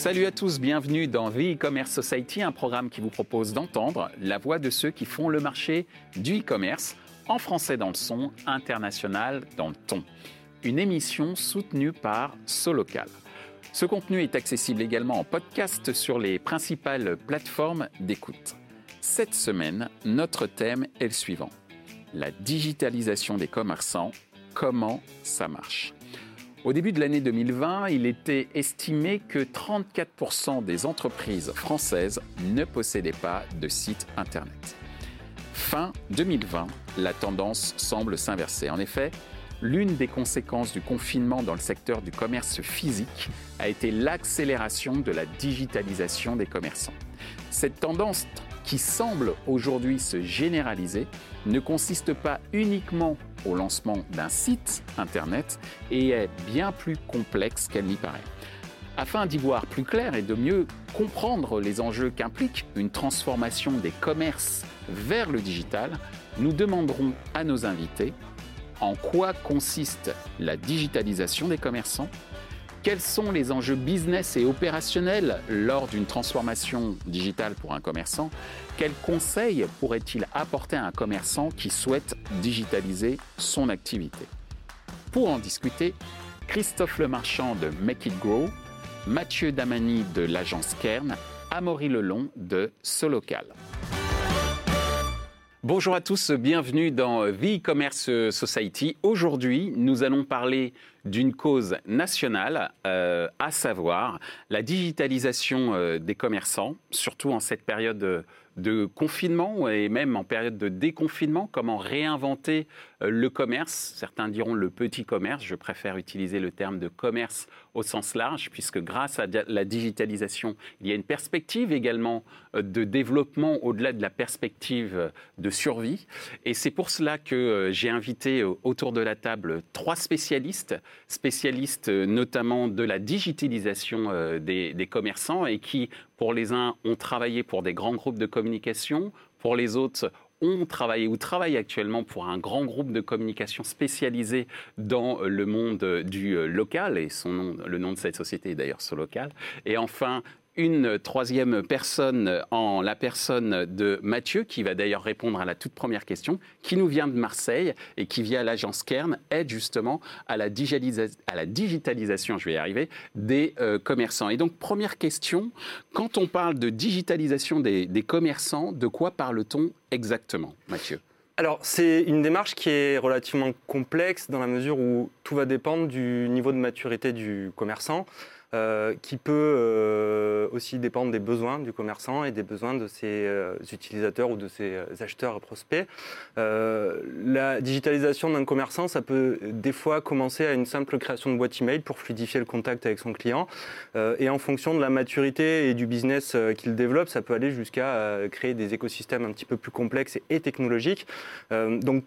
Salut à tous, bienvenue dans The E-Commerce Society, un programme qui vous propose d'entendre la voix de ceux qui font le marché du e-commerce, en français dans le son, international dans le ton. Une émission soutenue par Solocal. Ce contenu est accessible également en podcast sur les principales plateformes d'écoute. Cette semaine, notre thème est le suivant. La digitalisation des commerçants, comment ça marche? Au début de l'année 2020, il était estimé que 34% des entreprises françaises ne possédaient pas de site Internet. Fin 2020, la tendance semble s'inverser. En effet, l'une des conséquences du confinement dans le secteur du commerce physique a été l'accélération de la digitalisation des commerçants. Cette tendance qui semble aujourd'hui se généraliser ne consiste pas uniquement au lancement d'un site Internet et est bien plus complexe qu'elle n'y paraît. Afin d'y voir plus clair et de mieux comprendre les enjeux qu'implique une transformation des commerces vers le digital, nous demanderons à nos invités en quoi consiste la digitalisation des commerçants, quels sont les enjeux business et opérationnels lors d'une transformation digitale pour un commerçant? Quels conseils pourrait-il apporter à un commerçant qui souhaite digitaliser son activité? Pour en discuter, Christophe Lemarchand de Make It Grow, Mathieu Damani de l'agence Kern, Amaury Lelon de Solocal. Bonjour à tous, bienvenue dans The E-Commerce Society. Aujourd'hui, nous allons parler d'une cause nationale, euh, à savoir la digitalisation euh, des commerçants, surtout en cette période de confinement et même en période de déconfinement, comment réinventer euh, le commerce. Certains diront le petit commerce, je préfère utiliser le terme de commerce au sens large, puisque grâce à la digitalisation, il y a une perspective également euh, de développement au-delà de la perspective euh, de survie. Et c'est pour cela que j'ai invité autour de la table trois spécialistes, spécialistes notamment de la digitalisation des, des commerçants et qui pour les uns, ont travaillé pour des grands groupes de communication. Pour les autres, ont travaillé ou travaillent actuellement pour un grand groupe de communication spécialisé dans le monde du local, et son nom, le nom de cette société est d'ailleurs Solocal. Et enfin, une troisième personne en la personne de Mathieu, qui va d'ailleurs répondre à la toute première question, qui nous vient de Marseille et qui, via l'agence Kern, aide justement à la, digitalisation, je vais y arriver, des euh, commerçants. Et donc, première question, quand on parle de digitalisation des commerçants, de quoi parle-t-on exactement, Mathieu? Alors, c'est une démarche qui est relativement complexe dans la mesure où tout va dépendre du niveau de maturité du commerçant. Euh, qui peut euh, aussi dépendre des besoins du commerçant et des besoins de ses euh, utilisateurs ou de ses acheteurs et prospects. la digitalisation d'un commerçant, ça peut des fois commencer à une simple création de boîte email pour fluidifier le contact avec son client. et en fonction de la maturité et du business qu'il développe, ça peut aller jusqu'à créer des écosystèmes un petit peu plus complexes et, technologiques. donc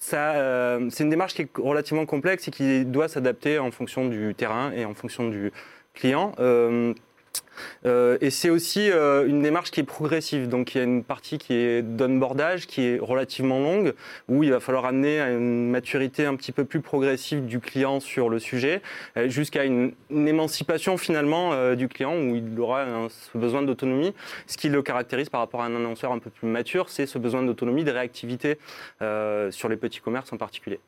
ça, c'est une démarche qui est relativement complexe et qui doit s'adapter en fonction du terrain et en fonction du, clients. Euh, euh, et c'est aussi euh, une démarche qui est progressive. Donc il y a une partie qui est d'onboardage, qui est relativement longue, où il va falloir amener à une maturité un petit peu plus progressive du client sur le sujet, jusqu'à une, émancipation finalement du client, où il aura ce besoin d'autonomie. Ce qui le caractérise par rapport à un annonceur un peu plus mature, c'est ce besoin d'autonomie, de réactivité sur les petits commerces en particulier.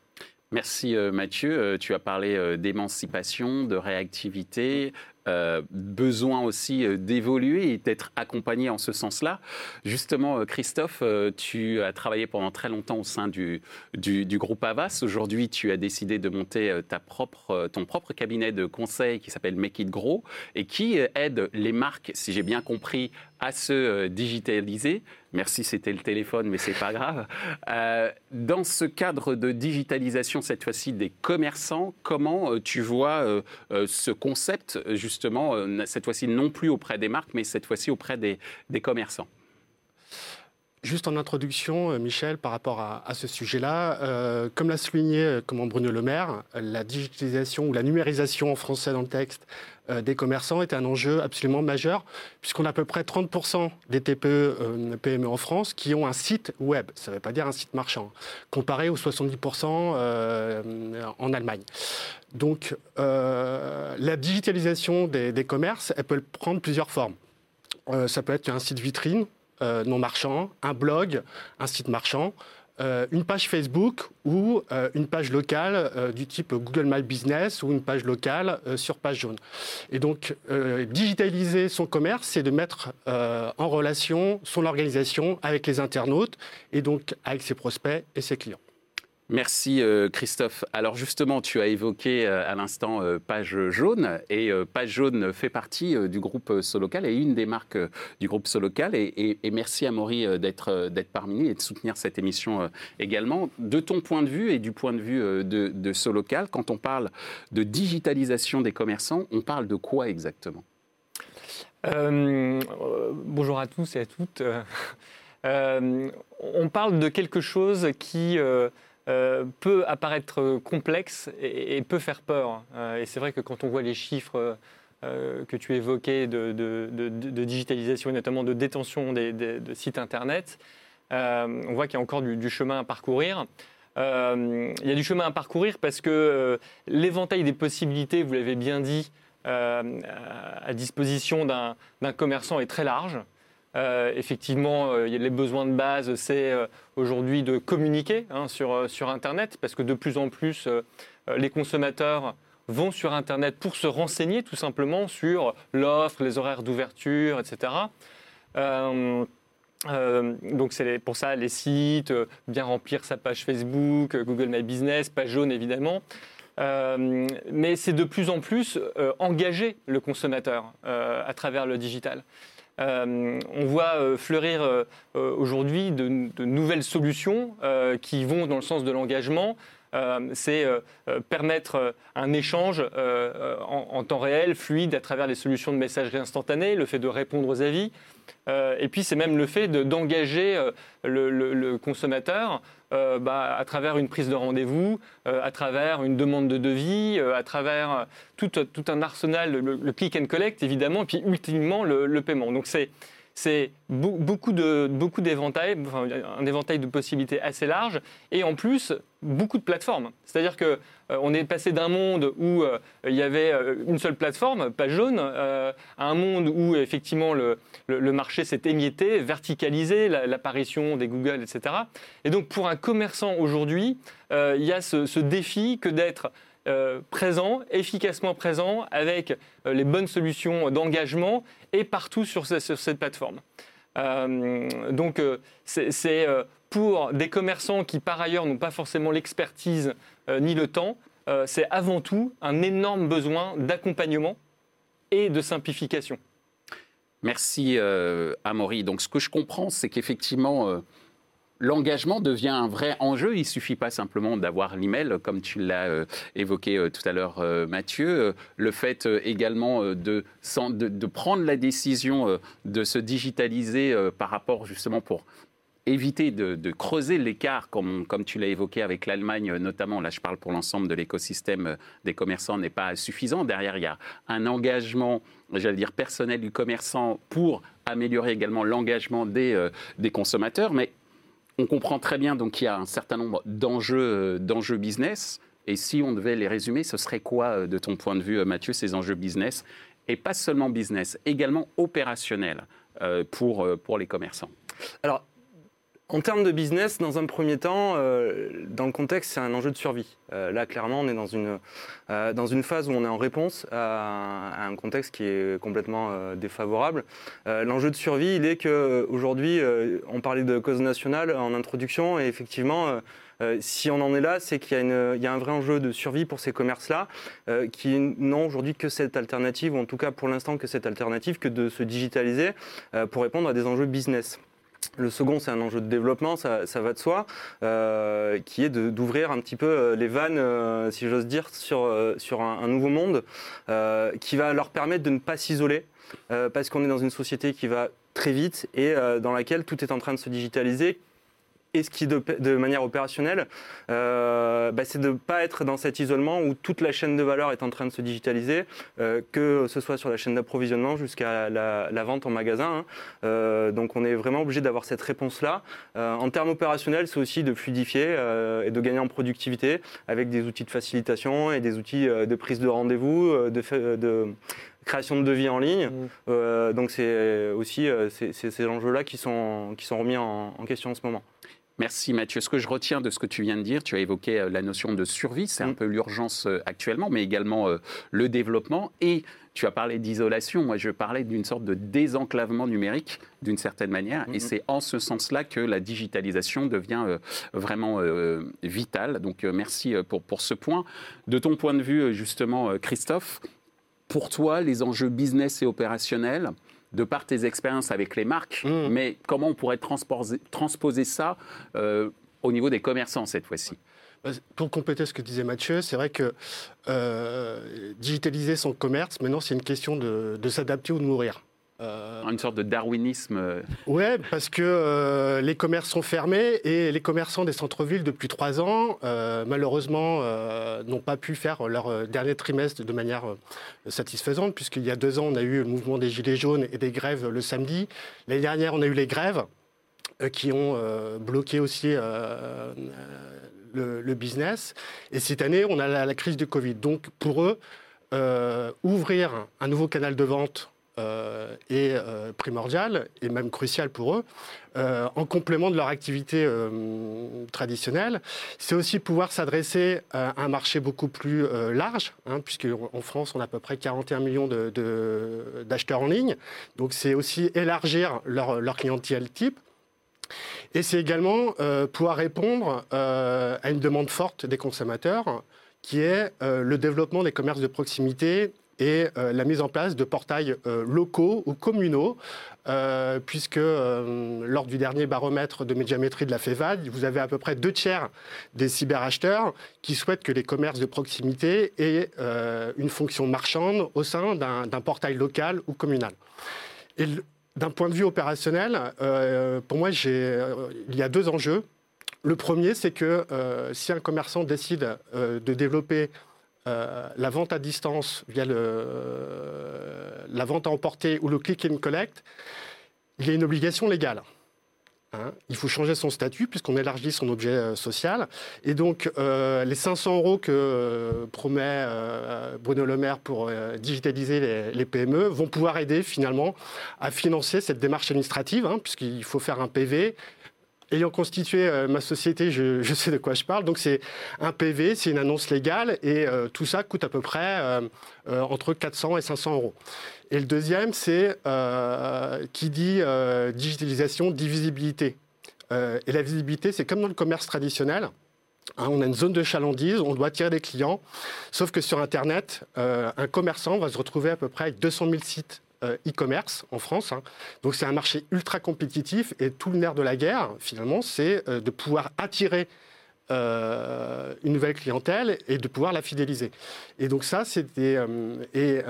Merci Mathieu. Tu as parlé d'émancipation, de réactivité. Euh, besoin aussi euh, d'évoluer et d'être accompagné en ce sens-là. Justement, euh, Christophe, tu as travaillé pendant très longtemps au sein du, du, groupe Avas. Aujourd'hui, tu as décidé de monter ton propre cabinet de conseil qui s'appelle Make It Grow et qui aide les marques, si j'ai bien compris, à se digitaliser. Merci, c'était le téléphone, mais c'est pas grave. dans ce cadre de digitalisation, cette fois-ci des commerçants, comment tu vois ce concept justement euh, cette fois-ci non plus auprès des marques, mais cette fois-ci auprès des, commerçants? Juste en introduction, Michel, par rapport à, ce sujet-là, comme l'a souligné comment Bruno Le Maire, la digitalisation ou la numérisation en français dans le texte euh, des commerçants est un enjeu absolument majeur, puisqu'on a à peu près 30% des TPE, euh, PME en France qui ont un site web. Ça ne veut pas dire un site marchand, comparé aux 70% euh, en Allemagne. Donc, la digitalisation des, des, commerces, elle peut prendre plusieurs formes. ça peut être un site vitrine non marchand, un blog, un site marchand. Euh, une page Facebook ou euh, une page locale euh, du type Google My Business ou une page locale sur page jaune. Et donc, digitaliser son commerce, c'est de mettre en relation son organisation avec les internautes et donc avec ses prospects et ses clients. Merci euh, Christophe. Alors justement, tu as évoqué euh, à l'instant euh, Page Jaune et Page Jaune fait partie du groupe Solocal et une des marques du groupe Solocal. Et, merci à Maury d'être parmi nous et de soutenir cette émission également. De ton point de vue et du point de vue de Solocal, quand on parle de digitalisation des commerçants, on parle de quoi exactement? Bonjour à tous et à toutes. on parle de quelque chose qui euh, peut apparaître complexe et, peut faire peur. Euh, et c'est vrai que quand on voit les chiffres euh, que tu évoquais de, digitalisation et notamment de détention de sites Internet, on voit qu'il y a encore du, chemin à parcourir. il y a du chemin à parcourir parce que l'éventail des possibilités, vous l'avez bien dit, à disposition d'un commerçant est très large. Euh, effectivement, euh, les besoins de base, c'est euh, aujourd'hui de communiquer hein, sur, sur Internet, parce que de plus en plus, les consommateurs vont sur Internet pour se renseigner tout simplement sur l'offre, les horaires d'ouverture, etc. donc c'est pour ça les sites, bien remplir sa page Facebook, Google My Business, page jaune évidemment. mais c'est de plus en plus engager le consommateur à travers le digital. Euh, on voit euh, fleurir euh, aujourd'hui de, nouvelles solutions qui vont dans le sens de l'engagement. c'est permettre un échange en, temps réel, fluide, à travers les solutions de messagerie instantanée, le fait de répondre aux avis. et puis c'est même le fait d'engager le, consommateur euh, bah, à travers une prise de rendez-vous, euh, à travers une demande de devis, euh, à travers tout, un arsenal, le, click and collect évidemment, et puis ultimement le, paiement. Donc c'est c'est beaucoup de beaucoup d'éventails, un éventail de possibilités assez large, et en plus beaucoup de plateformes. C'est-à-dire que on est passé d'un monde où il y avait une seule plateforme, pas jaune, à un monde où effectivement le, marché s'est émietté, verticalisé, l'apparition des Google, etc. Et donc pour un commerçant aujourd'hui, il y a ce défi que d'être euh, présent, efficacement présent, avec euh, les bonnes solutions d'engagement et partout sur, cette plateforme. Euh, donc c'est pour des commerçants qui par ailleurs n'ont pas forcément l'expertise ni le temps, c'est avant tout un énorme besoin d'accompagnement et de simplification. Merci Amaury. Donc ce que je comprends, c'est qu'effectivement l'engagement devient un vrai enjeu. Il ne suffit pas simplement d'avoir l'email, comme tu l'as euh, évoqué euh, tout à l'heure, euh, Mathieu. Le fait également de, prendre la décision de se digitaliser par rapport justement pour éviter de, creuser l'écart, comme, comme tu l'as évoqué avec l'Allemagne notamment, là je parle pour l'ensemble de l'écosystème des commerçants, n'est pas suffisant. Derrière, il y a un engagement, j'allais dire, personnel du commerçant pour améliorer également l'engagement des, des consommateurs. Mais on comprend très bien donc qu'il y a un certain nombre d'enjeux, euh, d'enjeux business. Et si on devait les résumer, ce serait quoi, euh, de ton point de vue, euh, Mathieu, ces enjeux business? Et pas seulement business, également opérationnels pour, pour les commerçants. Alors, en termes de business, dans un premier temps, euh, dans le contexte, c'est un enjeu de survie. Euh, là, clairement, on est dans une, euh, dans une phase où on est en réponse à, un contexte qui est complètement défavorable. L'enjeu de survie, il est qu'aujourd'hui, on parlait de cause nationale en introduction, et effectivement, si on en est là, c'est qu'il y, y, a un vrai enjeu de survie pour ces commerces-là, qui n'ont aujourd'hui que cette alternative, ou en tout cas pour l'instant que cette alternative, que de se digitaliser pour répondre à des enjeux business. Le second, c'est un enjeu de développement, ça, va de soi, euh, qui est d'ouvrir un petit peu euh, les vannes, euh, si j'ose dire, sur, sur un, nouveau monde, qui va leur permettre de ne pas s'isoler, parce qu'on est dans une société qui va très vite et dans laquelle tout est en train de se digitaliser et ce qui, de, de manière opérationnelle, euh, bah, c'est de ne pas être dans cet isolement où toute la chaîne de valeur est en train de se digitaliser, euh, que ce soit sur la chaîne d'approvisionnement jusqu'à la, vente en magasin. Hein. Euh, donc on est vraiment obligé d'avoir cette réponse-là. en termes opérationnels, c'est aussi de fluidifier et de gagner en productivité avec des outils de facilitation et des outils de prise de rendez-vous, de, de création de devis en ligne. Mmh. donc c'est aussi ces enjeux-là qui sont, qui sont remis en, en question en ce moment. Merci Mathieu. Ce que je retiens de ce que tu viens de dire, tu as évoqué euh, la notion de survie, c'est un mm. peu l'urgence euh, actuellement, mais également euh, le développement. Et tu as parlé d'isolation, moi je parlais d'une sorte de désenclavement numérique d'une certaine manière. Et mm-hmm. c'est en ce sens-là que la digitalisation devient vraiment vitale. Donc merci pour, pour ce point. De ton point de vue, justement, Christophe, pour toi, les enjeux business et opérationnels, de par tes expériences avec les marques, mmh. mais comment on pourrait transposer, transposer ça euh, au niveau des commerçants cette fois-ci? Bah, pour compléter ce que disait Mathieu, c'est vrai que euh, digitaliser son commerce, maintenant, c'est une question de, de s'adapter ou de mourir. Euh, Une sorte de darwinisme. Euh. Oui, parce que euh, les commerces sont fermés et les commerçants des centres-villes depuis trois ans, malheureusement, n'ont pas pu faire leur dernier trimestre de manière satisfaisante, puisqu'il y a deux ans, on a eu le mouvement des Gilets jaunes et des grèves le samedi. L'année dernière, on a eu les grèves qui ont bloqué aussi le, business. Et cette année, on a la, la, crise du Covid. Donc, pour eux, ouvrir un nouveau canal de vente est euh, primordial et même crucial pour eux, euh, en complément de leur activité traditionnelle. C'est aussi pouvoir s'adresser à un marché beaucoup plus large, hein, puisque en France, on a à peu près 41 millions d'acheteurs en ligne. Donc c'est aussi élargir leur, leur clientèle type. Et c'est également pouvoir répondre à une demande forte des consommateurs, qui est le développement des commerces de proximité et euh, la mise en place de portails euh, locaux ou communaux, euh, puisque lors du dernier baromètre de médiamétrie de la FEVAD, vous avez à peu près deux tiers des cyberacheteurs qui souhaitent que les commerces de proximité aient une fonction marchande au sein d'un portail local ou communal. Et d'un point de vue opérationnel, pour moi, il y a deux enjeux. Le premier, c'est que si un commerçant décide de développer euh, la vente à distance via le, la vente à emporter ou le click and collect, il y a une obligation légale. Hein. il faut changer son statut puisqu'on élargit son objet euh, social. Et donc, euh, les 500 euros que promet Bruno Le Maire pour digitaliser les, les, PME vont pouvoir aider finalement à financer cette démarche administrative, hein, puisqu'il faut faire un PV, ayant constitué euh, ma société, je, sais de quoi je parle. Donc c'est un PV, c'est une annonce légale et euh, tout ça coûte à peu près euh, entre 400 et 500 euros. Et le deuxième, c'est qui dit digitalisation, divisibilité. et la visibilité, c'est comme dans le commerce traditionnel. Hein, on a une zone de chalandise, on doit attirer des clients. Sauf que sur Internet, un commerçant va se retrouver à peu près avec 200 000 sites e-commerce en France. Hein. Donc c'est un marché ultra compétitif et tout le nerf de la guerre, finalement, c'est euh, de pouvoir attirer euh, une nouvelle clientèle et de pouvoir la fidéliser. Et donc ça, c'est et,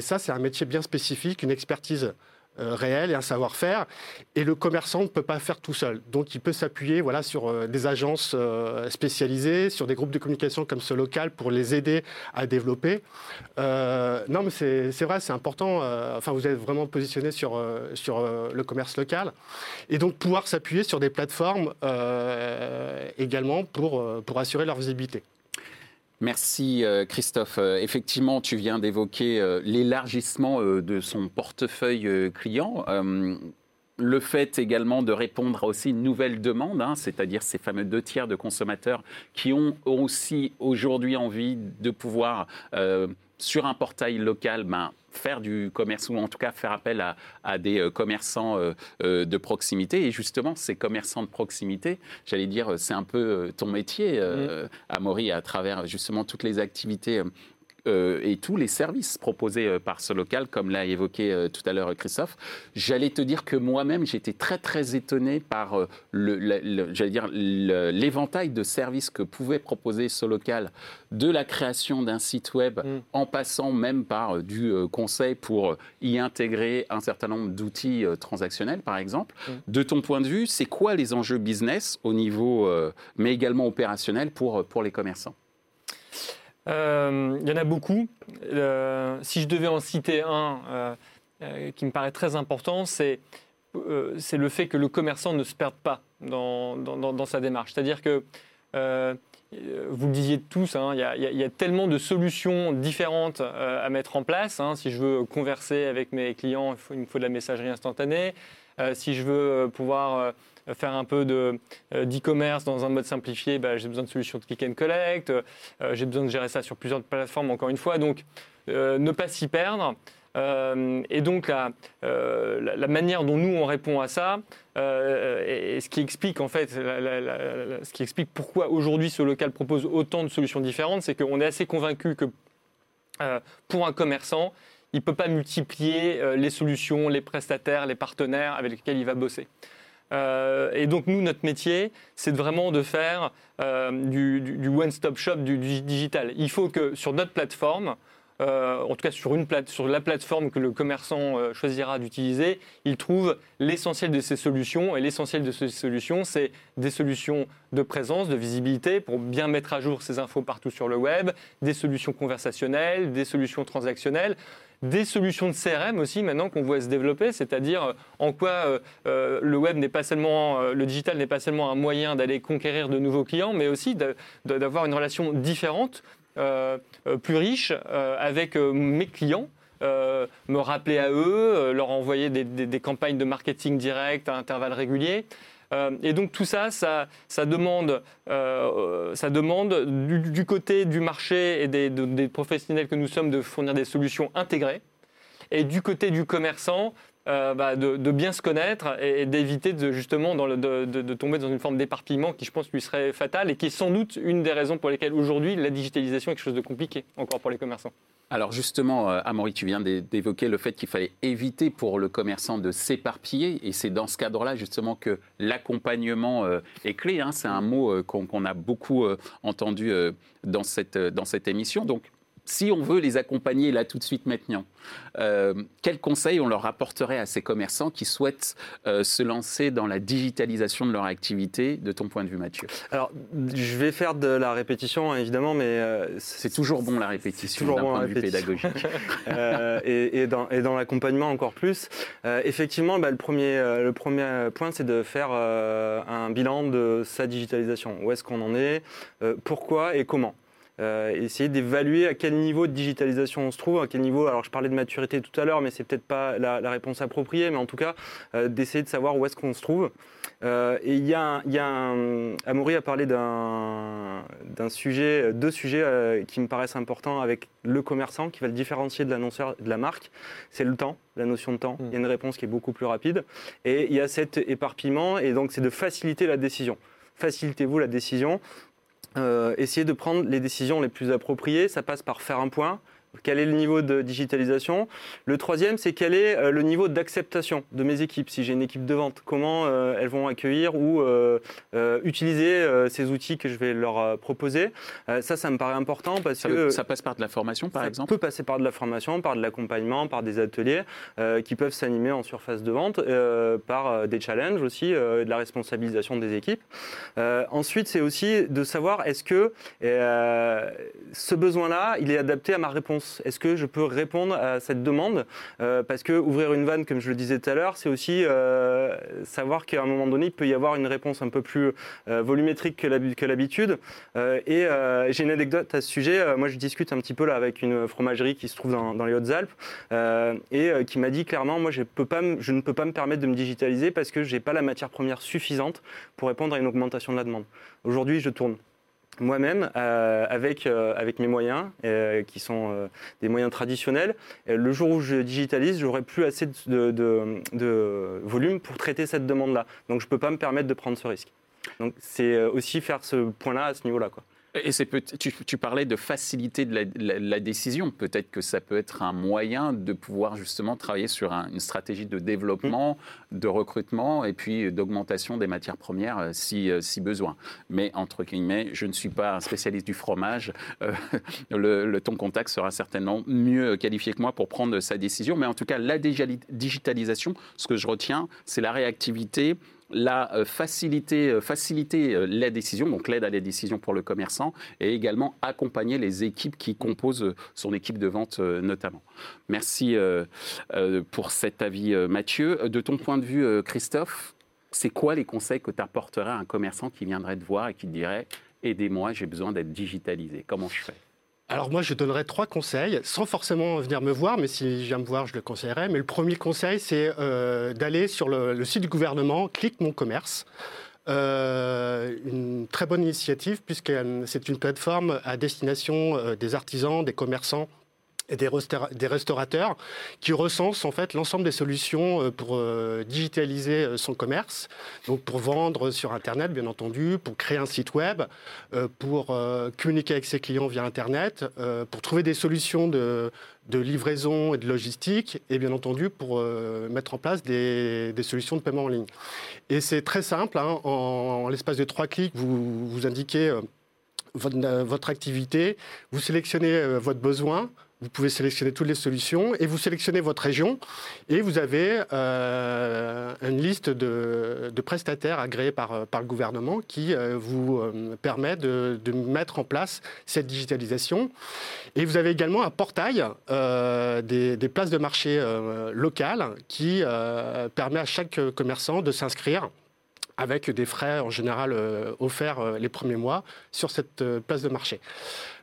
ça, c'est un métier bien spécifique, une expertise euh, réel et un savoir-faire. Et le commerçant ne peut pas faire tout seul. Donc il peut s'appuyer voilà, sur euh, des agences euh, spécialisées, sur des groupes de communication comme ce local pour les aider à développer. non, mais c'est vrai, c'est important. enfin, vous êtes vraiment positionné sur, sur le commerce local. Et donc pouvoir s'appuyer sur des plateformes également pour, pour assurer leur visibilité. Merci euh, Christophe. Euh, effectivement, tu viens d'évoquer euh, l'élargissement de son portefeuille client. Le fait également de répondre à aussi une nouvelle demande, hein, c'est-à-dire ces fameux deux tiers de consommateurs qui ont aussi aujourd'hui envie de pouvoir, sur un portail local, ben, faire du commerce ou en tout cas faire appel à, des euh, commerçants euh, euh, de proximité. Et justement, ces commerçants de proximité, j'allais dire, c'est un peu ton métier, mmh. Amaury, à travers justement toutes les activités euh, et tous les services proposés euh, par ce local, comme l'a évoqué euh, tout à l'heure Christophe. J'allais te dire que moi-même, j'étais très très étonné par le, j'allais dire l'éventail de services que pouvait proposer ce local, de la création d'un site web, mm. en passant même par du conseil pour y intégrer un certain nombre d'outils transactionnels, par exemple. Mm. De ton point de vue, c'est quoi les enjeux business au niveau, mais également opérationnel pour, pour les commerçants? Euh, il y en a beaucoup. Euh, si je devais en citer un euh, qui me paraît très important, c'est c'est le fait que le commerçant ne se perde pas dans, dans, sa démarche. C'est-à-dire que, vous le disiez tous, hein, il y, a tellement de solutions différentes à mettre en place. Hein. Si je veux converser avec mes clients, il, faut, il me faut de la messagerie instantanée. si je veux pouvoir faire un peu euh, d'e-commerce dans un mode simplifié, bah, j'ai besoin de solutions de click and collect, euh, j'ai besoin de gérer ça sur plusieurs plateformes encore une fois. Donc, euh, ne pas s'y perdre. et donc la, la, manière dont nous on répond à ça, et, ce qui explique en fait, ce qui explique pourquoi aujourd'hui ce local propose autant de solutions différentes, c'est qu'on est assez convaincu que pour un commerçant, il ne peut pas multiplier les solutions, les prestataires, les partenaires avec lesquels il va bosser. Euh, et donc nous, notre métier, c'est vraiment de faire euh, du, one-stop shop du, digital. Il faut que sur notre plateforme, euh, en tout cas sur, la plateforme que le commerçant choisira d'utiliser, il trouve l'essentiel de ces solutions. Et l'essentiel de ces solutions, c'est des solutions de présence, de visibilité, pour bien mettre à jour ces infos partout sur le web, des solutions conversationnelles, des solutions transactionnelles des solutions de CRM aussi maintenant qu'on voit se développer, c'est-à-dire euh, en quoi euh, euh, le web n'est pas seulement, le digital n'est pas seulement un moyen d'aller conquérir de nouveaux clients, mais aussi d'avoir une relation différente, plus riche avec mes clients. me rappeler à eux, leur envoyer des, campagnes de marketing direct à intervalles réguliers. Euh, et donc tout ça, ça, demande, euh, ça demande du, côté du marché et des, professionnels que nous sommes de fournir des solutions intégrées. Et du côté du commerçant, euh, bah, de, bien se connaître et, d'éviter de, justement de, tomber dans une forme d'éparpillement qui, je pense, lui serait fatal et qui est sans doute une des raisons pour lesquelles aujourd'hui la digitalisation est quelque chose de compliqué encore pour les commerçants. Alors justement, euh, Amaury, tu viens d'évoquer le fait qu'il fallait éviter pour le commerçant de s'éparpiller, et c'est dans ce cadre-là justement que l'accompagnement euh, est clé. Hein. C'est un mot qu'on a beaucoup entendu dans cette, dans cette émission. Donc si on veut les accompagner là tout de suite maintenant, euh, quels conseils on leur apporterait à ces commerçants qui souhaitent euh, se lancer dans la digitalisation de leur activité, de ton point de vue, Mathieu? Alors, je vais faire de la répétition, évidemment, mais... Euh, c'est toujours bon la répétition d'un point de vue pédagogique. et, dans, l'accompagnement encore plus. effectivement, bah, le, premier, le premier point, c'est de faire un bilan de sa digitalisation. Où est-ce qu'on en est? Pourquoi et comment? euh, essayer d'évaluer à quel niveau de digitalisation on se trouve, à quel niveau, alors je parlais de maturité tout à l'heure, mais c'est peut-être pas la, réponse appropriée, mais en tout cas, euh, d'essayer de savoir où est-ce qu'on se trouve. Euh, et il y a, y a un, Amaury a parlé d'un sujet, deux sujets qui me paraissent importants avec le commerçant, qui va le différencier de l'annonceur, de la marque, c'est le temps, la notion de temps. Mm. Il y a une réponse qui est beaucoup plus rapide. Et il y a cet éparpillement, et donc c'est de faciliter la décision facilitez-vous la décision. Euh, essayer de prendre les décisions les plus appropriées. Ça passe par faire un point, quel est le niveau de digitalisation Le troisième, c'est quel est euh, le niveau d'acceptation de mes équipes. Si j'ai une équipe de vente, comment euh, elles vont accueillir ou euh, utiliser ces outils que je vais leur proposer. ça, ça me paraît important parce que... Ça passe par de la formation, par exemple? Ça peut passer par de la formation, par de l'accompagnement, par des ateliers qui peuvent s'animer en surface de vente, par des challenges aussi, de la responsabilisation des équipes. ensuite, c'est aussi de savoir est-ce que ce besoin-là, il est adapté à ma réponse est-ce que je peux répondre à cette demande? Euh, Parce que ouvrir une vanne, comme je le disais tout à l'heure, c'est aussi euh, savoir qu'à un moment donné, il peut y avoir une réponse un peu plus euh, volumétrique que l'habitude. et j'ai une anecdote à ce sujet. moi, je discute un petit peu là avec une fromagerie qui se trouve dans, les Hautes-Alpes et qui m'a dit clairement, moi, je, je ne peux pas me permettre de me digitaliser parce que je n'ai pas la matière première suffisante pour répondre à une augmentation de la demande. Aujourd'hui, je tourne moi-même euh, avec, euh, avec mes moyens, euh, qui sont des moyens traditionnels. le jour où je digitalise, j'aurai plus assez de, de, volume pour traiter cette demande-là. Donc je ne peux pas me permettre de prendre ce risque. Donc c'est aussi faire ce point-là à ce niveau-là. Et c'est tu, tu, parlais de faciliter de la, décision. Peut-être que ça peut être un moyen de pouvoir justement travailler sur une stratégie de développement, mm. de recrutement et puis d'augmentation des matières premières euh, si, euh, si besoin. Mais entre guillemets, je ne suis pas un spécialiste du fromage. Euh, le, ton contact sera certainement mieux qualifié que moi pour prendre sa décision. Mais en tout cas, la digitalisation, ce que je retiens, c'est la réactivité la euh, faciliter, euh, faciliter euh, la décision, donc l'aide à la décision pour le commerçant, et également accompagner les équipes qui composent son équipe de vente notamment. Merci pour cet avis, Mathieu. De ton point de vue, Christophe, c'est quoi les conseils que tu apporterais à un commerçant qui viendrait te voir et qui te dirait Aidez-moi, j'ai besoin d'être digitalisé? Comment je fais? Alors moi, je donnerais trois conseils, sans forcément venir me voir, mais si vient me voir, je le conseillerais. Mais le premier conseil, c'est euh, d'aller sur le, site du gouvernement, clique mon commerce. Euh, une très bonne initiative puisque c'est une plateforme à destination euh, des artisans, des commerçants et des, restaurateurs qui recensent en fait l'ensemble des solutions euh, pour euh, digitaliser euh, son commerce, donc pour vendre sur Internet bien entendu, pour créer un site web, pour communiquer avec ses clients via Internet, pour trouver des solutions de, livraison et de logistique, et bien entendu pour mettre en place des, solutions de paiement en ligne. Et c'est très simple, hein, en, l'espace de trois clics, vous, indiquez votre, activité, vous sélectionnez votre besoin, vous pouvez sélectionner toutes les solutions et vous sélectionnez votre région et vous avez euh, une liste de, prestataires agréés par, euh, par, le gouvernement qui euh, vous permet de, mettre en place cette digitalisation. Et vous avez également un portail des, des, places de marché locales qui permet à chaque commerçant de s'inscrire avec des frais en général offerts les premiers mois sur cette place de marché.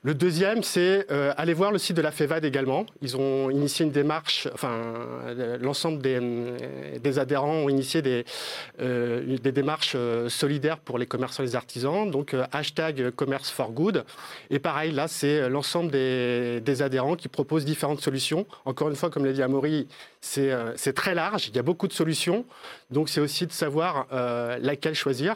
Le deuxième, c'est euh, aller voir le site de la FEVAD également. Ils ont initié une démarche, enfin, euh, l'ensemble des, euh, des, adhérents ont initié des, des démarches solidaires pour les commerçants et les artisans, donc hashtag commerce for good. Et pareil, là, c'est l'ensemble des, des, adhérents qui proposent différentes solutions. Encore une fois, comme l'a dit Amaury, c'est très large, il y a beaucoup de solutions, donc c'est aussi de savoir laquelle choisir.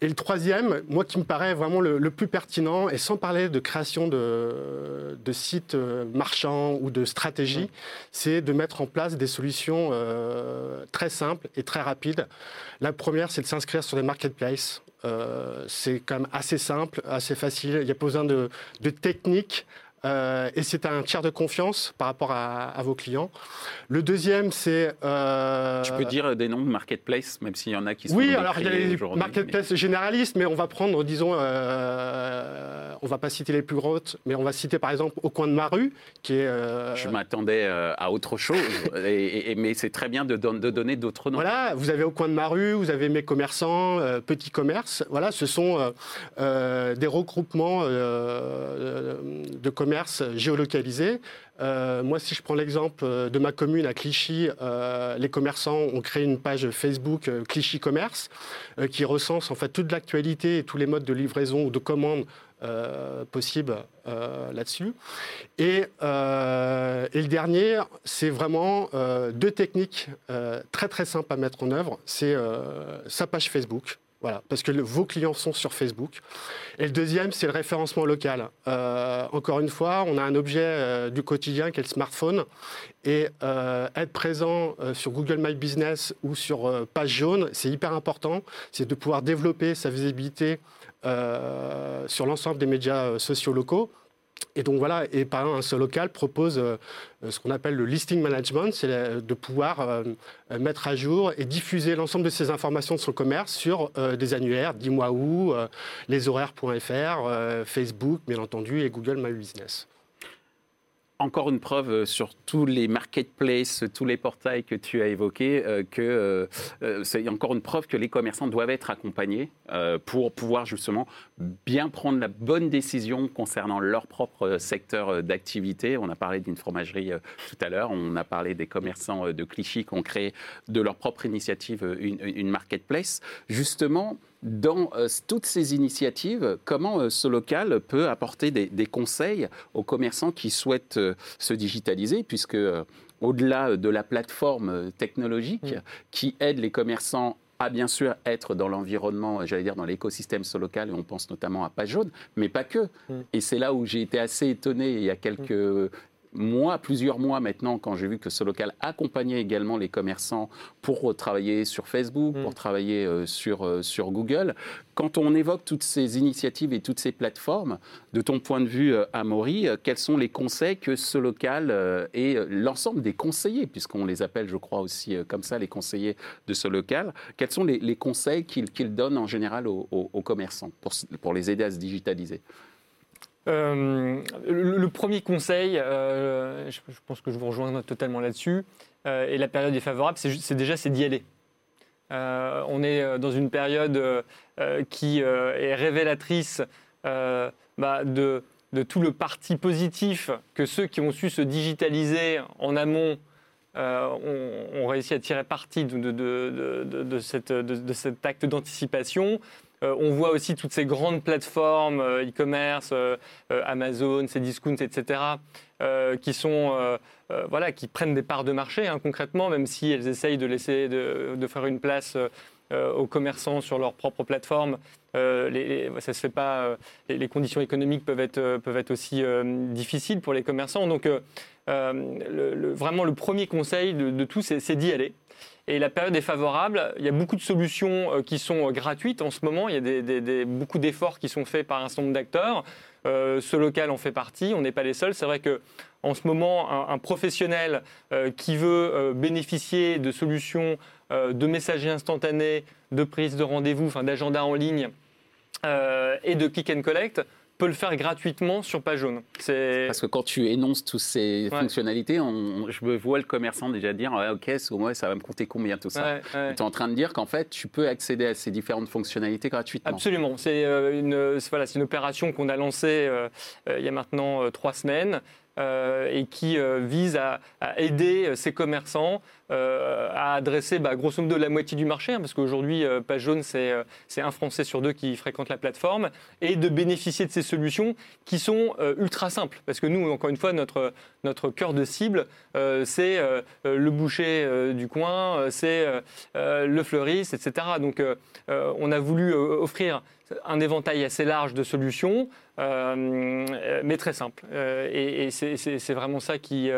Et le troisième, moi qui me paraît vraiment le, plus pertinent, et sans parler de création de, sites euh, marchands ou de stratégie, c'est de mettre en place des solutions euh, très simples et très rapides. La première, c'est de s'inscrire sur des marketplaces. Euh, c'est quand même assez simple, assez facile. Il n'y a pas besoin de, de techniques euh, et c'est un tiers de confiance par rapport à, vos clients. Le deuxième, c'est... Euh... Tu peux dire des noms de marketplace, même s'il y en a qui sont Oui, alors il y a les marketplaces généralistes, mais on va prendre, disons, euh, on va pas citer les plus grosses, mais on va citer par exemple Au coin de ma rue, qui est... Euh, Je m'attendais à autre chose, et, mais c'est très bien de, de donner d'autres noms. Voilà, vous avez Au coin de ma rue, vous avez Mes commerçants, Petits commerces, voilà, ce sont des regroupements de commerces géolocalisé. Euh, moi, si je prends l'exemple de ma commune à Clichy, euh, les commerçants ont créé une page Facebook euh, Clichy Commerce qui recense en fait toute l'actualité et tous les modes de livraison ou de commande possibles là-dessus. Et, le dernier, c'est vraiment deux techniques très très simples à mettre en œuvre. C'est sa page Facebook voilà, parce que vos clients sont sur Facebook. Et le deuxième, c'est le référencement local. Euh, encore une fois, on a un objet euh, du quotidien qui est le smartphone. Et euh, être présent sur Google My Business ou sur Page Jaune, c'est hyper important. C'est de pouvoir développer sa visibilité sur l'ensemble des médias sociaux locaux. Et donc voilà, et par un seul local propose euh, ce qu'on appelle le listing management, c'est de pouvoir euh, mettre à jour et diffuser l'ensemble de ces informations de son commerce sur euh, des annuaires, dis-moi où, les horaires.fr, Facebook, bien entendu, et Google My Business encore une preuve euh, sur tous les marketplaces, tous les portails que tu as évoqués, euh, que euh, c'est encore une preuve que les commerçants doivent être accompagnés pour pouvoir justement bien prendre la bonne décision concernant leur propre secteur d'activité. On a parlé d'une fromagerie tout à l'heure, on a parlé des commerçants de Clichy qui ont créé de leur propre initiative une, une marketplace. Justement, dans euh, toutes ces initiatives, comment euh, ce local peut apporter des, conseils aux commerçants qui souhaitent euh, se digitaliser, puisque au-delà de la plateforme technologique mm. qui aide les commerçants à bien sûr être dans l'environnement, j'allais dire dans l'écosystème local, et on pense notamment à Page Jaune, mais pas que. Mm. Et c'est là où j'ai été assez étonné il y a quelques, mois, plusieurs mois maintenant, quand j'ai vu que ce local accompagnait également les commerçants pour travailler sur Facebook, pour mm. travailler euh, sur, euh, sur Google, quand on évoque toutes ces initiatives et toutes ces plateformes, de ton point de vue, euh, Amaury, quels sont les conseils que ce local et l'ensemble des conseillers, puisqu'on les appelle, je crois aussi comme ça, les conseillers de ce local, quels sont les, conseils qu'ils donnent en général aux, aux commerçants pour, pour les aider à se digitaliser? Euh, le, premier conseil, euh, je, pense que je vous rejoins totalement là-dessus, euh, et la période est favorable, c'est déjà c'est d'y aller. on est dans une période qui est révélatrice bah, de, tout le parti positif que ceux qui ont su se digitaliser en amont ont, réussi à tirer parti de, cet acte d'anticipation. Euh, on voit aussi toutes ces grandes plateformes euh, e-commerce, euh, Amazon, Cdiscount, etc., qui sont voilà, qui prennent des parts de marché hein, concrètement, même si elles essayent de laisser de, faire une place aux commerçants sur leur propre plateforme. les, ça se fait pas. les conditions économiques peuvent être, peuvent être aussi difficiles pour les commerçants. Donc, vraiment, le premier conseil de, de tout, c'est d'y aller. Et la période est favorable. Il y a beaucoup de solutions euh, qui sont euh, gratuites en ce moment. Il y a beaucoup d'efforts qui sont faits par un certain nombre d'acteurs. Euh, ce local en fait partie. On n'est pas les seuls. C'est vrai que en ce moment, un, professionnel qui veut bénéficier de solutions de messagerie instantanée, de prise de rendez-vous, enfin d'agenda en ligne et de click and collect peut le faire gratuitement sur page jaune. Parce que quand tu énonces toutes ces fonctionnalités, je me vois le commerçant déjà dire Ok, au moins ça va me coûter combien tout ça Tu es en train de dire qu'en fait, tu peux accéder à ces différentes fonctionnalités gratuitement. Absolument. C'est euh, une, voilà, une opération qu'on a lancée euh, euh, il y a maintenant trois semaines. Et qui vise à, aider ces commerçants euh, à adresser bah, grosso modo la moitié du marché, hein, parce qu'aujourd'hui, euh, Page Jaune, euh, c'est un Français sur deux qui fréquente la plateforme, et de bénéficier de ces solutions qui sont ultra simples. Parce que nous, encore une fois, notre cœur de cible, c'est le boucher du coin, c'est le fleuriste, etc. Donc, on a voulu offrir un éventail assez large de solutions, mais très simple. et, et c'est vraiment ça qui,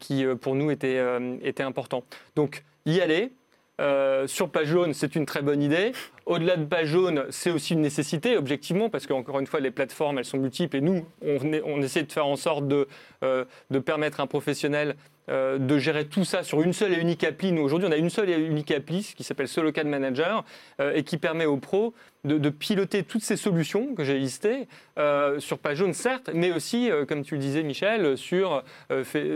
qui pour nous, était, était important donc y aller. Euh, sur page jaune, c'est une très bonne idée. Au-delà de page jaune, c'est aussi une nécessité, objectivement, parce qu'encore une fois, les plateformes, elles sont multiples et nous, on, essaie de faire en sorte de, euh, de permettre à un professionnel euh, de gérer tout ça sur une seule et unique appli. Nous, aujourd'hui, on a une seule et unique appli qui s'appelle Solocan Manager euh, et qui permet aux pros de, piloter toutes ces solutions que j'ai listées euh, sur page jaune, certes, mais aussi, comme tu le disais, Michel, sur,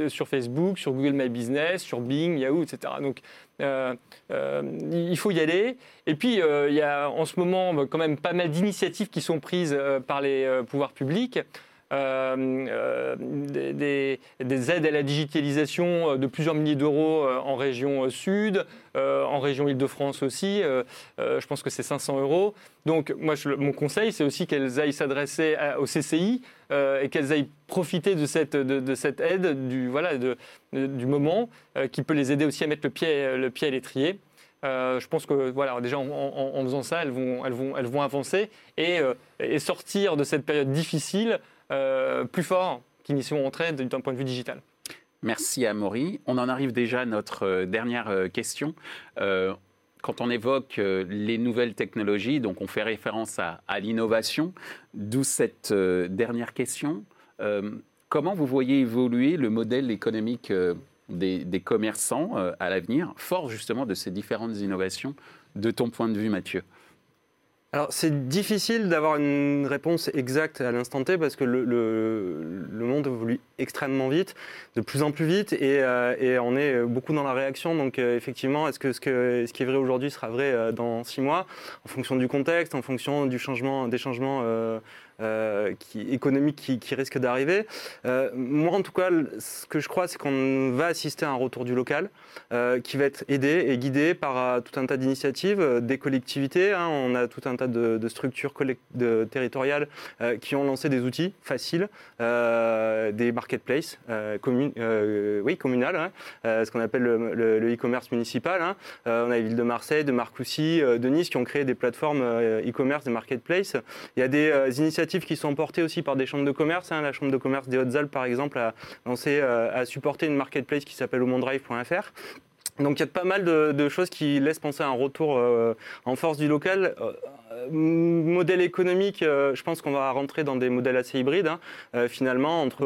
sur Facebook, sur Google My Business, sur Bing, Yahoo, etc. Donc, il faut y aller. Et puis, il y a en ce moment quand même pas mal d'initiatives qui sont prises par les pouvoirs publics. Euh, euh, des, aides à la digitalisation de plusieurs milliers d'euros euh, en région sud, en région Île-de-France aussi. je pense que c'est 500 euros. Donc, moi, mon conseil, c'est aussi qu'elles aillent s'adresser au CCI et qu'elles aillent profiter de cette, de, cette aide du, moment qui peut les aider aussi à mettre le pied, à l'étrier. je pense que déjà en, faisant ça, elles vont, avancer et, sortir de cette période difficile euh, plus fort qu'ils n'y sont entrés d'un point de vue digital. Merci Amaury. On en arrive déjà à notre euh, dernière euh, question. quand on évoque les nouvelles technologies, donc on fait référence à, l'innovation, d'où cette dernière question. comment vous voyez évoluer le modèle économique des, des commerçants à l'avenir, fort justement de ces différentes innovations, de ton point de vue Mathieu? Alors c'est difficile d'avoir une réponse exacte à l'instant T parce que le, le, monde évolue extrêmement vite, de plus en plus vite, et, euh, et on est beaucoup dans la réaction. Donc euh, effectivement, est-ce que, ce que ce qui est vrai aujourd'hui sera vrai euh, dans six mois, en fonction du contexte, en fonction du changement, des changements euh, qui, économique qui, risque d'arriver. Euh, moi, en tout cas, ce que je crois, c'est qu'on va assister à un retour du local euh, qui va être aidé et guidé par tout un tas d'initiatives, des collectivités. Hein. on a tout un tas de, structures territoriales qui ont lancé des outils faciles, des marketplaces oui, communales, hein, ce qu'on appelle le e-commerce municipal. Hein. on a les villes de Marseille, de Marcoussis, de Nice qui ont créé des plateformes e-commerce, des marketplaces. Il y a des initiatives qui sont portées aussi par des chambres de commerce. Hein. La chambre de commerce des Hautes-Alpes, par exemple, a lancé, a supporté une marketplace qui s'appelle omondrive.fr. Donc il y a pas mal de, choses qui laissent penser à un retour euh, en force du local. Euh, modèle économique, euh, je pense qu'on va rentrer dans des modèles assez hybrides, hein, euh, finalement, entre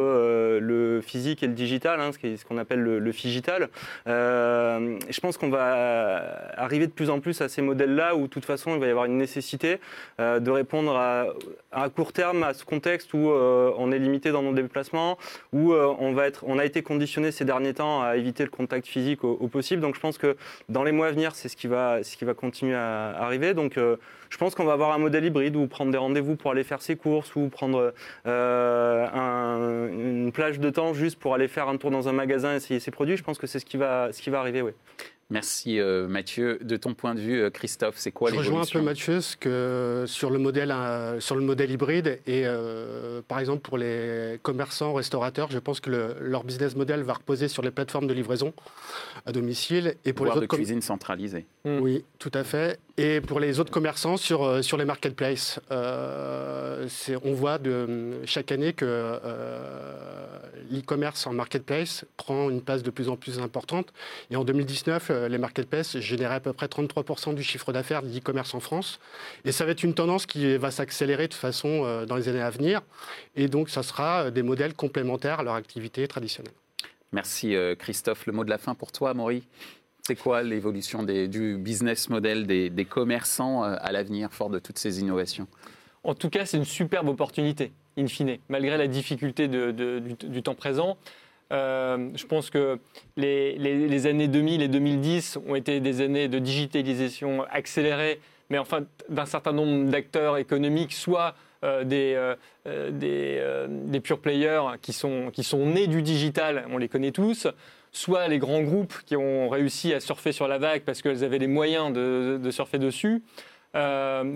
le physique et le digital, hein, ce qu'on appelle le, figital. je pense qu'on va arriver de plus en plus à ces modèles-là où, de toute façon, il va y avoir une nécessité de répondre à, court terme à ce contexte où on est limité dans nos déplacements, où on, va être, on a été conditionné ces derniers temps à éviter le contact physique au, possible. Donc, je pense que dans les mois à venir, c'est ce qui va, ce qui va continuer à arriver. Donc, je pense qu'on va avoir un modèle hybride où prendre des rendez-vous pour aller faire ses courses ou prendre euh, une plage de temps juste pour aller faire un tour dans un magasin et essayer ses produits. Je pense que c'est ce qui va, ce qui va arriver, oui. Merci euh, Mathieu. De ton point de vue, euh, Christophe, c'est quoi l'évolution? Je rejoins un peu Mathieu que sur, le modèle, euh, sur le modèle hybride et par exemple pour les commerçants, restaurateurs, je pense que leur business model va reposer sur les plateformes de livraison à domicile. Et pour les autres de cuisine centralisée. Oui, tout à fait. Et pour les autres commerçants sur, sur les marketplaces. on voit chaque année que l'e-commerce en marketplace prend une place de plus en plus importante. Et en 2019, euh, les marketplaces généraient à peu près 33% du chiffre d'affaires de l'e-commerce en France. Et ça va être une tendance qui va s'accélérer de façon euh, dans les années à venir. Et donc, ça sera euh, des modèles complémentaires à leur activité traditionnelle. Merci Christophe. Le mot de la fin pour toi, Maury c'est quoi l'évolution du business model des, commerçants à l'avenir, fort de toutes ces innovations? En tout cas, c'est une superbe opportunité, in fine, malgré la difficulté du, temps présent. Euh, je pense que les, années 2000 et 2010 ont été des années de digitalisation accélérée, mais enfin d'un certain nombre d'acteurs économiques, soit euh, des, euh, des, pure players qui sont, qui sont nés du digital, on les connaît tous, soit les grands groupes qui ont réussi à surfer sur la vague parce qu'ils avaient les moyens de, surfer dessus.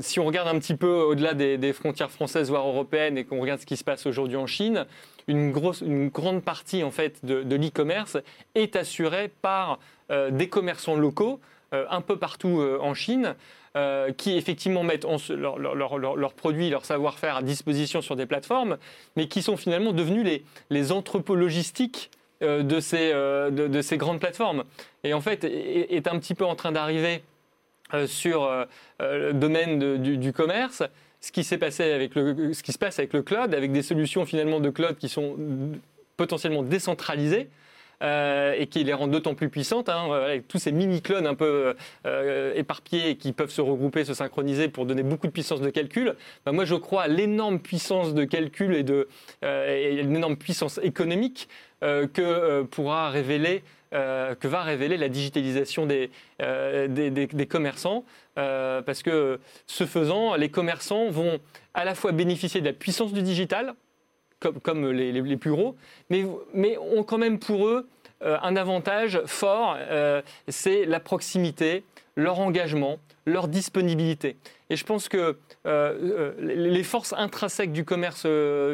si on regarde un petit peu au-delà des, frontières françaises voire européennes et qu'on regarde ce qui se passe aujourd'hui en Chine, une, grosse, une grande partie en fait de, l'e-commerce est assurée par euh, des commerçants locaux euh, un peu partout euh, en Chine. qui effectivement mettent leurs produits, leur savoir-faire à disposition sur des plateformes, mais qui sont finalement devenus les, les entrepôts logistiques de ces, de, ces, grandes plateformes. Et en fait, est, un petit peu en train d'arriver sur le domaine du, commerce ce qui passé avec le, ce qui se passe avec le cloud, avec des solutions finalement de cloud qui sont potentiellement décentralisées. Euh, et qui les rendent d'autant plus puissantes, hein, avec tous ces mini-clones un peu euh, éparpillés qui peuvent se regrouper, se synchroniser pour donner beaucoup de puissance de calcul. Ben, moi, je crois à l'énorme puissance de calcul et, de, euh, et une énorme puissance économique que pourra révéler euh, que va révéler la digitalisation des, euh, des, commerçants. Euh, parce que ce faisant, les commerçants vont à la fois bénéficier de la puissance du digital, comme, comme les, les, plus gros, mais, mais ont quand même pour eux un avantage fort, c'est la proximité, leur engagement, leur disponibilité. Et je pense que les forces intrinsèques du commerce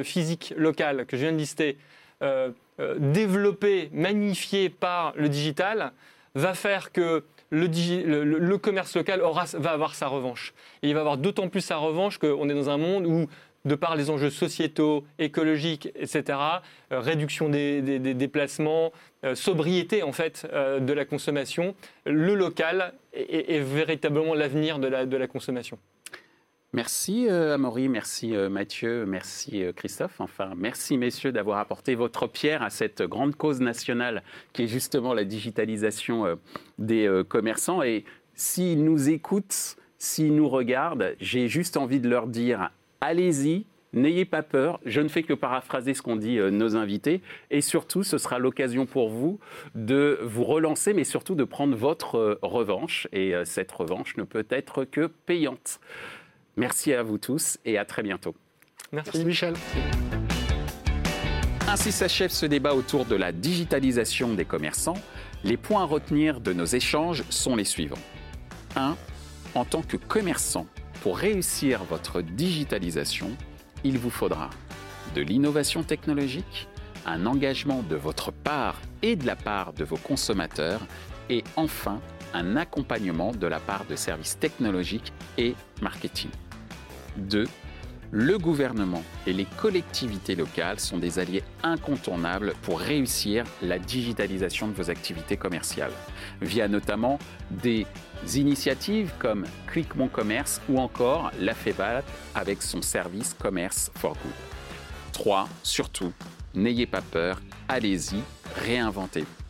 physique local que je viens de lister, euh, développé, magnifié par le digital, va faire que le, commerce local va avoir sa revanche. Il va avoir d'autant plus sa revanche qu'on est dans un monde où, de par les enjeux sociétaux, écologiques, etc., euh, réduction des, déplacements, euh, sobriété en fait de la consommation, le local est, véritablement l'avenir de la consommation. Merci euh, Amaury, merci euh, Mathieu, merci euh, Christophe. Enfin, merci messieurs d'avoir apporté votre pierre à cette grande cause nationale qui est justement la digitalisation des commerçants. Et s'ils nous écoutent, s'ils nous regardent, j'ai juste envie de leur dire allez-y, N'ayez pas peur, je ne fais que paraphraser ce qu'ont dit nos invités. Et surtout, ce sera l'occasion pour vous de vous relancer, mais surtout de prendre votre revanche. Et cette revanche ne peut être que payante. Merci à vous tous et à très bientôt. Merci, Michel. Ainsi s'achève ce débat autour de la digitalisation des commerçants. Les points à retenir de nos échanges sont les suivants. 1. En tant que commerçant, Pour réussir votre digitalisation, il vous faudra de l'innovation technologique, un engagement de votre part et de la part de vos consommateurs, et enfin un accompagnement de la part de services technologiques et marketing. 2. Le gouvernement et les collectivités locales sont des alliés incontournables pour réussir la digitalisation de vos activités commerciales, via notamment des initiatives comme Click Mon ou encore la FEBAT avec son service Commerce for Good. 3. Surtout, n'ayez pas peur, allez-y, réinventez-vous.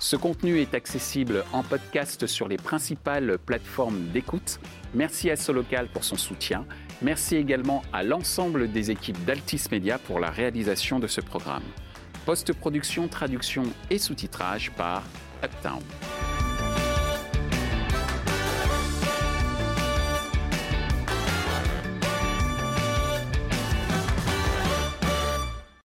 Ce contenu est accessible en podcast sur les principales plateformes d'écoute. Merci à Solocal pour son soutien. Merci également à l'ensemble des équipes d'Altis Media pour la réalisation de ce programme. Post-production, traduction et sous-titrage par Uptown.